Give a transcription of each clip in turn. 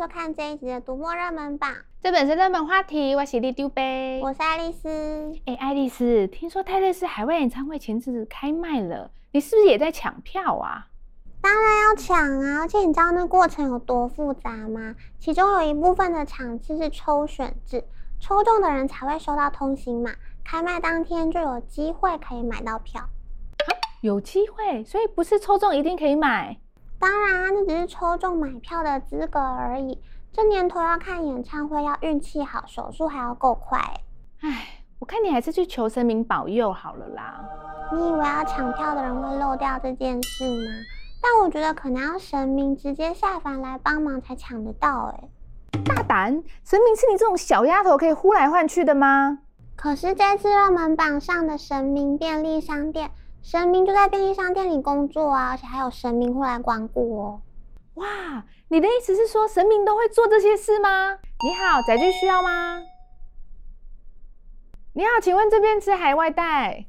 收看这一集的读墨热门榜。这本是热门话题，我是里长伯，我是爱丽丝。哎、欸，爱丽丝，听说泰勒斯海外演唱会前阵子开卖了，你是不是也在抢票啊？当然要抢啊！而且你知道那过程有多复杂吗？其中有一部分的场次是抽选制，抽中的人才会收到通行码，开卖当天就有机会可以买到票。啊，有机会，所以不是抽中一定可以买。当然啊，那只是抽中买票的资格而已。这年头要看演唱会，要运气好，手速还要够快。唉，我看你还是去求神明保佑好了啦。你以为要抢票的人会漏掉这件事吗？但我觉得可能要神明直接下凡来帮忙才抢得到。哎，大胆！神明是你这种小丫头可以呼来唤去的吗？可是这次热门榜上的神明便利商店。神明就在便利商店里工作啊，而且还有神明会来光顾哦。哇，你的意思是说神明都会做这些事吗？你好，载具需要吗？你好，请问这边吃海外带？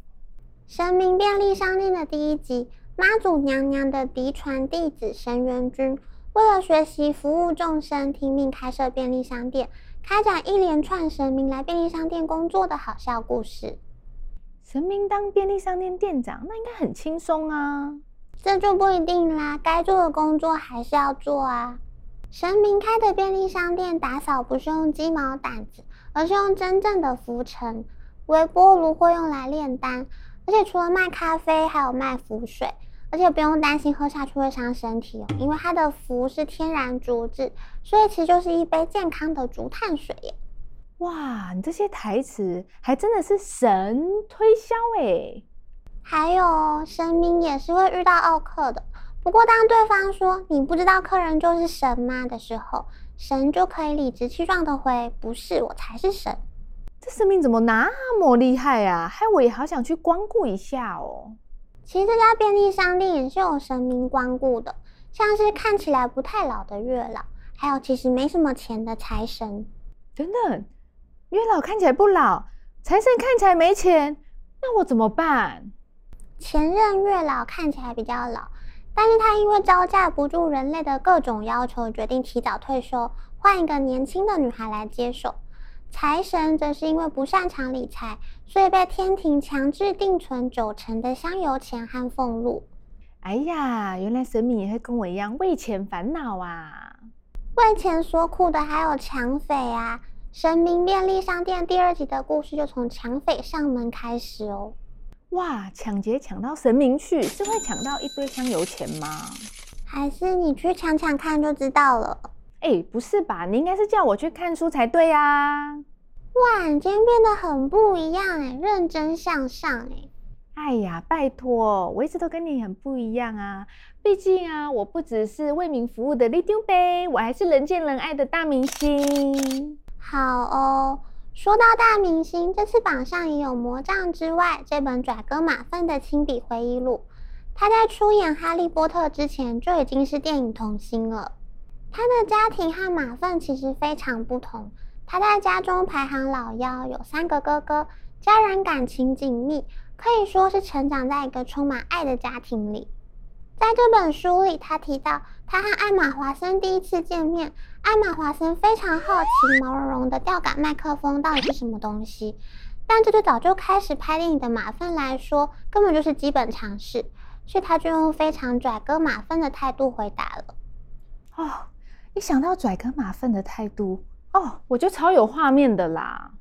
神明便利商店的第一集，妈祖娘娘的嫡传弟子神元君，为了学习服务众生，听命开设便利商店，开展一连串神明来便利商店工作的好笑故事。神明当便利商店店长，那应该很轻松啊。这就不一定啦，该做的工作还是要做啊。神明开的便利商店打扫不是用鸡毛掸子，而是用真正的浮尘。微波炉会用来炼丹，而且除了卖咖啡，还有卖浮水，而且不用担心喝下去会伤身体哦，因为它的浮是天然竹制，所以其实就是一杯健康的竹炭水耶。哇，你这些台词还真的是神推销诶。还有，神明也是会遇到奥客的。不过，当对方说“你不知道客人就是神吗”的时候，神就可以理直气壮的回：“不是，我才是神。”这神明怎么那么厉害啊？害我也好想去光顾一下哦。其实这家便利商店也是有神明光顾的，像是看起来不太老的月老，还有其实没什么钱的财神。等等。月老看起来不老，财神看起来没钱，那我怎么办？前任月老看起来比较老，但是他因为招架不住人类的各种要求，决定提早退休，换一个年轻的女孩来接手。财神则是因为不擅长理财，所以被天庭强制定存九成的香油钱和俸禄。哎呀，原来神明也会跟我一样为钱烦恼啊！为钱所苦的还有抢匪啊！神明便利商店第二集的故事就从抢匪上门开始哦。哇，抢劫抢到神明去，是会抢到一堆香油钱吗？还是你去抢抢看就知道了？哎、欸，不是吧？你应该是叫我去看书才对啊！哇，你今天变得很不一样哎，认真向上哎。哎呀，拜托，我一直都跟你很不一样啊。毕竟啊，我不只是为民服务的里长伯，我还是人见人爱的大明星。好哦，说到大明星，这次榜上也有《魔杖之外》这本拽哥马粪的亲笔回忆录。他在出演《哈利波特》之前就已经是电影童星了。他的家庭和马粪其实非常不同。他在家中排行老幺，有三个哥哥，家人感情紧密，可以说是成长在一个充满爱的家庭里。在这本书里，他提到他和艾玛华森第一次见面，艾玛华森非常好奇毛茸茸的吊杆麦克风到底是什么东西，但这对早就开始拍电影的马粪来说，根本就是基本常识，所以他就用非常拽哥马粪的态度回答了。哦，一想到拽哥马粪的态度，哦，我就超有画面的啦。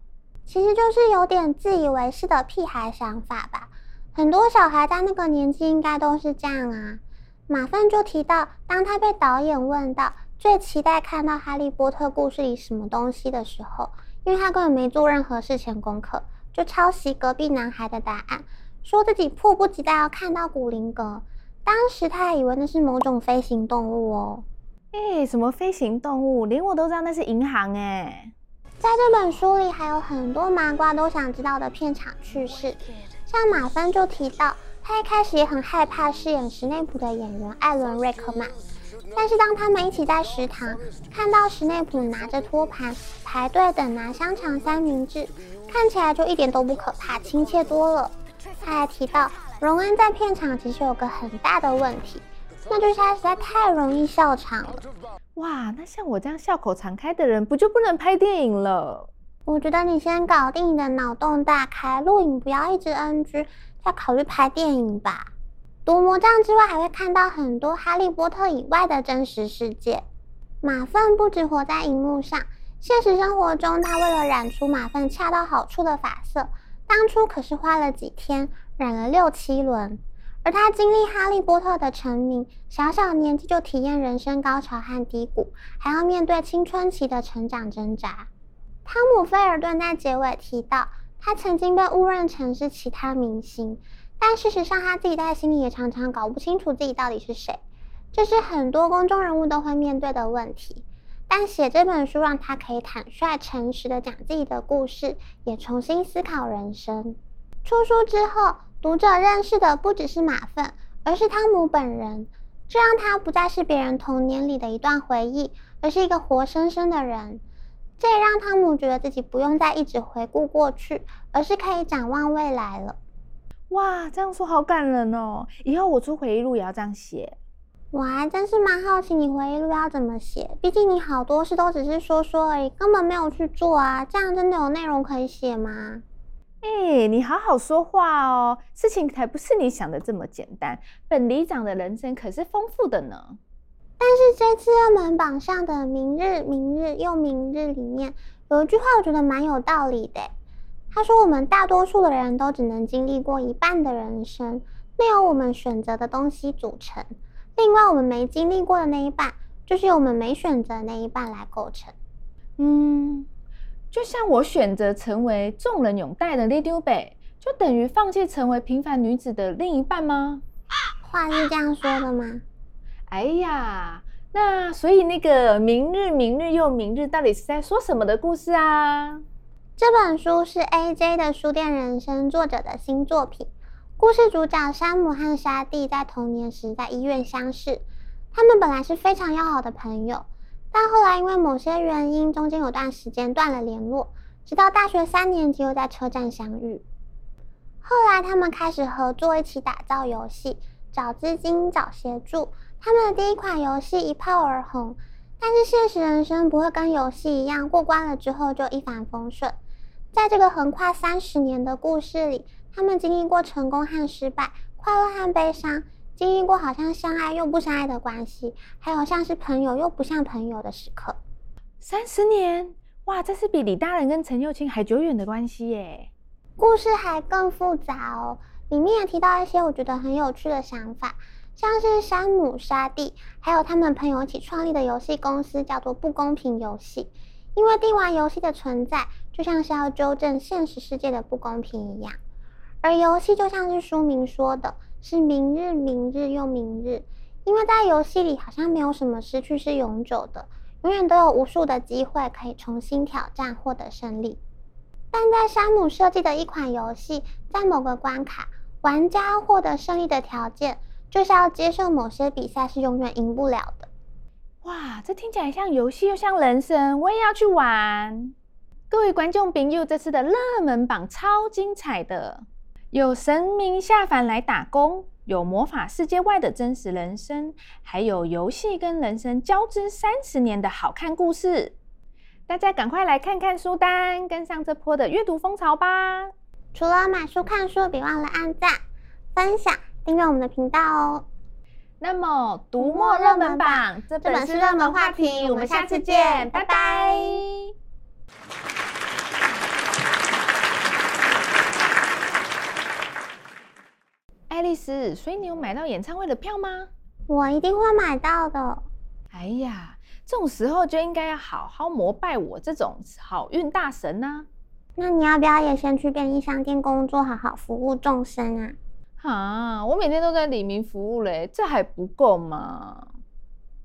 其实就是有点自以为是的屁孩想法吧，很多小孩在那个年纪应该都是这样啊。马份就提到，当他被导演问到最期待看到《哈利波特》故事里什么东西的时候，因为他根本没做任何事前功课，就抄袭隔壁男孩的答案，说自己迫不及待要看到古灵阁。当时他还以为那是某种飞行动物哦。诶，什么飞行动物？连我都知道那是银行诶。在这本书里还有很多麻瓜都想知道的片场趣事，像马芬就提到。他一开始也很害怕饰演史内普的演员艾伦·瑞克曼，但是当他们一起在食堂看到史内普拿着托盘排队等拿香肠三明治，看起来就一点都不可怕，亲切多了。他还提到，荣恩在片场其实有个很大的问题，那就是他实在太容易笑场了。哇，那像我这样笑口常开的人，不就不能拍电影了？我觉得你先搞定你的脑洞大开，录影不要一直 NG，再考虑拍电影吧。读魔杖之外，还会看到很多哈利波特以外的真实世界。马粪不只活在荧幕上，现实生活中，他为了染出马粪恰到好处的发色，当初可是花了几天染了六七轮。而他经历哈利波特的成名，小小年纪就体验人生高潮和低谷，还要面对青春期的成长挣扎。汤姆·菲尔顿在结尾提到，他曾经被误认成是其他明星，但事实上他自己在心里也常常搞不清楚自己到底是谁。这是很多公众人物都会面对的问题。但写这本书让他可以坦率、诚实地讲自己的故事，也重新思考人生。出书之后，读者认识的不只是马粪，而是汤姆本人，这让他不再是别人童年里的一段回忆，而是一个活生生的人。这也让汤姆觉得自己不用再一直回顾过去，而是可以展望未来了。哇，这样说好感人哦！以后我出回忆录也要这样写。我还真是蛮好奇你回忆录要怎么写，毕竟你好多事都只是说说而已，根本没有去做啊。这样真的有内容可以写吗？哎、欸，你好好说话哦，事情才不是你想的这么简单。本里长的人生可是丰富的呢。但是这次热门榜上的“明日，明日又明日”里面有一句话，我觉得蛮有道理的。他说：“我们大多数的人都只能经历过一半的人生，内由我们选择的东西组成。另外，我们没经历过的那一半，就是由我们没选择的那一半来构成。”嗯。就像我选择成为众人拥戴的里长伯，就等于放弃成为平凡女子的另一半吗？话是这样说的吗？哎呀，那所以那个明日，明日又明日，到底是在说什么的故事啊？这本书是 AJ 的书店人生作者的新作品。故事主角山姆和沙蒂在童年时在医院相识，他们本来是非常要好的朋友。但后来因为某些原因，中间有段时间断了联络，直到大学三年级又在车站相遇。后来他们开始合作，一起打造游戏，找资金，找协助。他们的第一款游戏一炮而红。但是现实人生不会跟游戏一样，过关了之后就一帆风顺。在这个横跨三十年的故事里，他们经历过成功和失败，快乐和悲伤。经历过好像相爱又不相爱的关系，还有像是朋友又不像朋友的时刻。三十年，哇，这是比李大人跟陈幼卿还久远的关系耶。故事还更复杂哦，里面也提到一些我觉得很有趣的想法，像是山姆、沙蒂，还有他们朋友一起创立的游戏公司，叫做不公平游戏。因为电玩游戏的存在，就像是要纠正现实世界的不公平一样，而游戏就像是书名说的。是明日，明日又明日，因为在游戏里好像没有什么失去是永久的，永远都有无数的机会可以重新挑战，获得胜利。但在山姆设计的一款游戏，在某个关卡，玩家获得胜利的条件就是要接受某些比赛是永远赢不了的。哇，这听起来像游戏又像人生，我也要去玩。各位观众朋友，这次的热门榜超精彩的。有神明下凡来打工，有魔法世界外的真实人生，还有游戏跟人生交织三十年的好看故事。大家赶快来看看书单，跟上这波的阅读风潮吧！除了买书看书，别忘了按赞、分享、订阅我们的频道哦。那么，读墨热门榜，这本是热门话题，我们下次见，拜拜。爱丽丝，所以你有买到演唱会的票吗？我一定会买到的。哎呀，这种时候就应该要好好膜拜我这种好运大神呢。那你要不要也先去便利商店工作，好好服务众生啊？啊，我每天都在里民服务嘞，这还不够吗？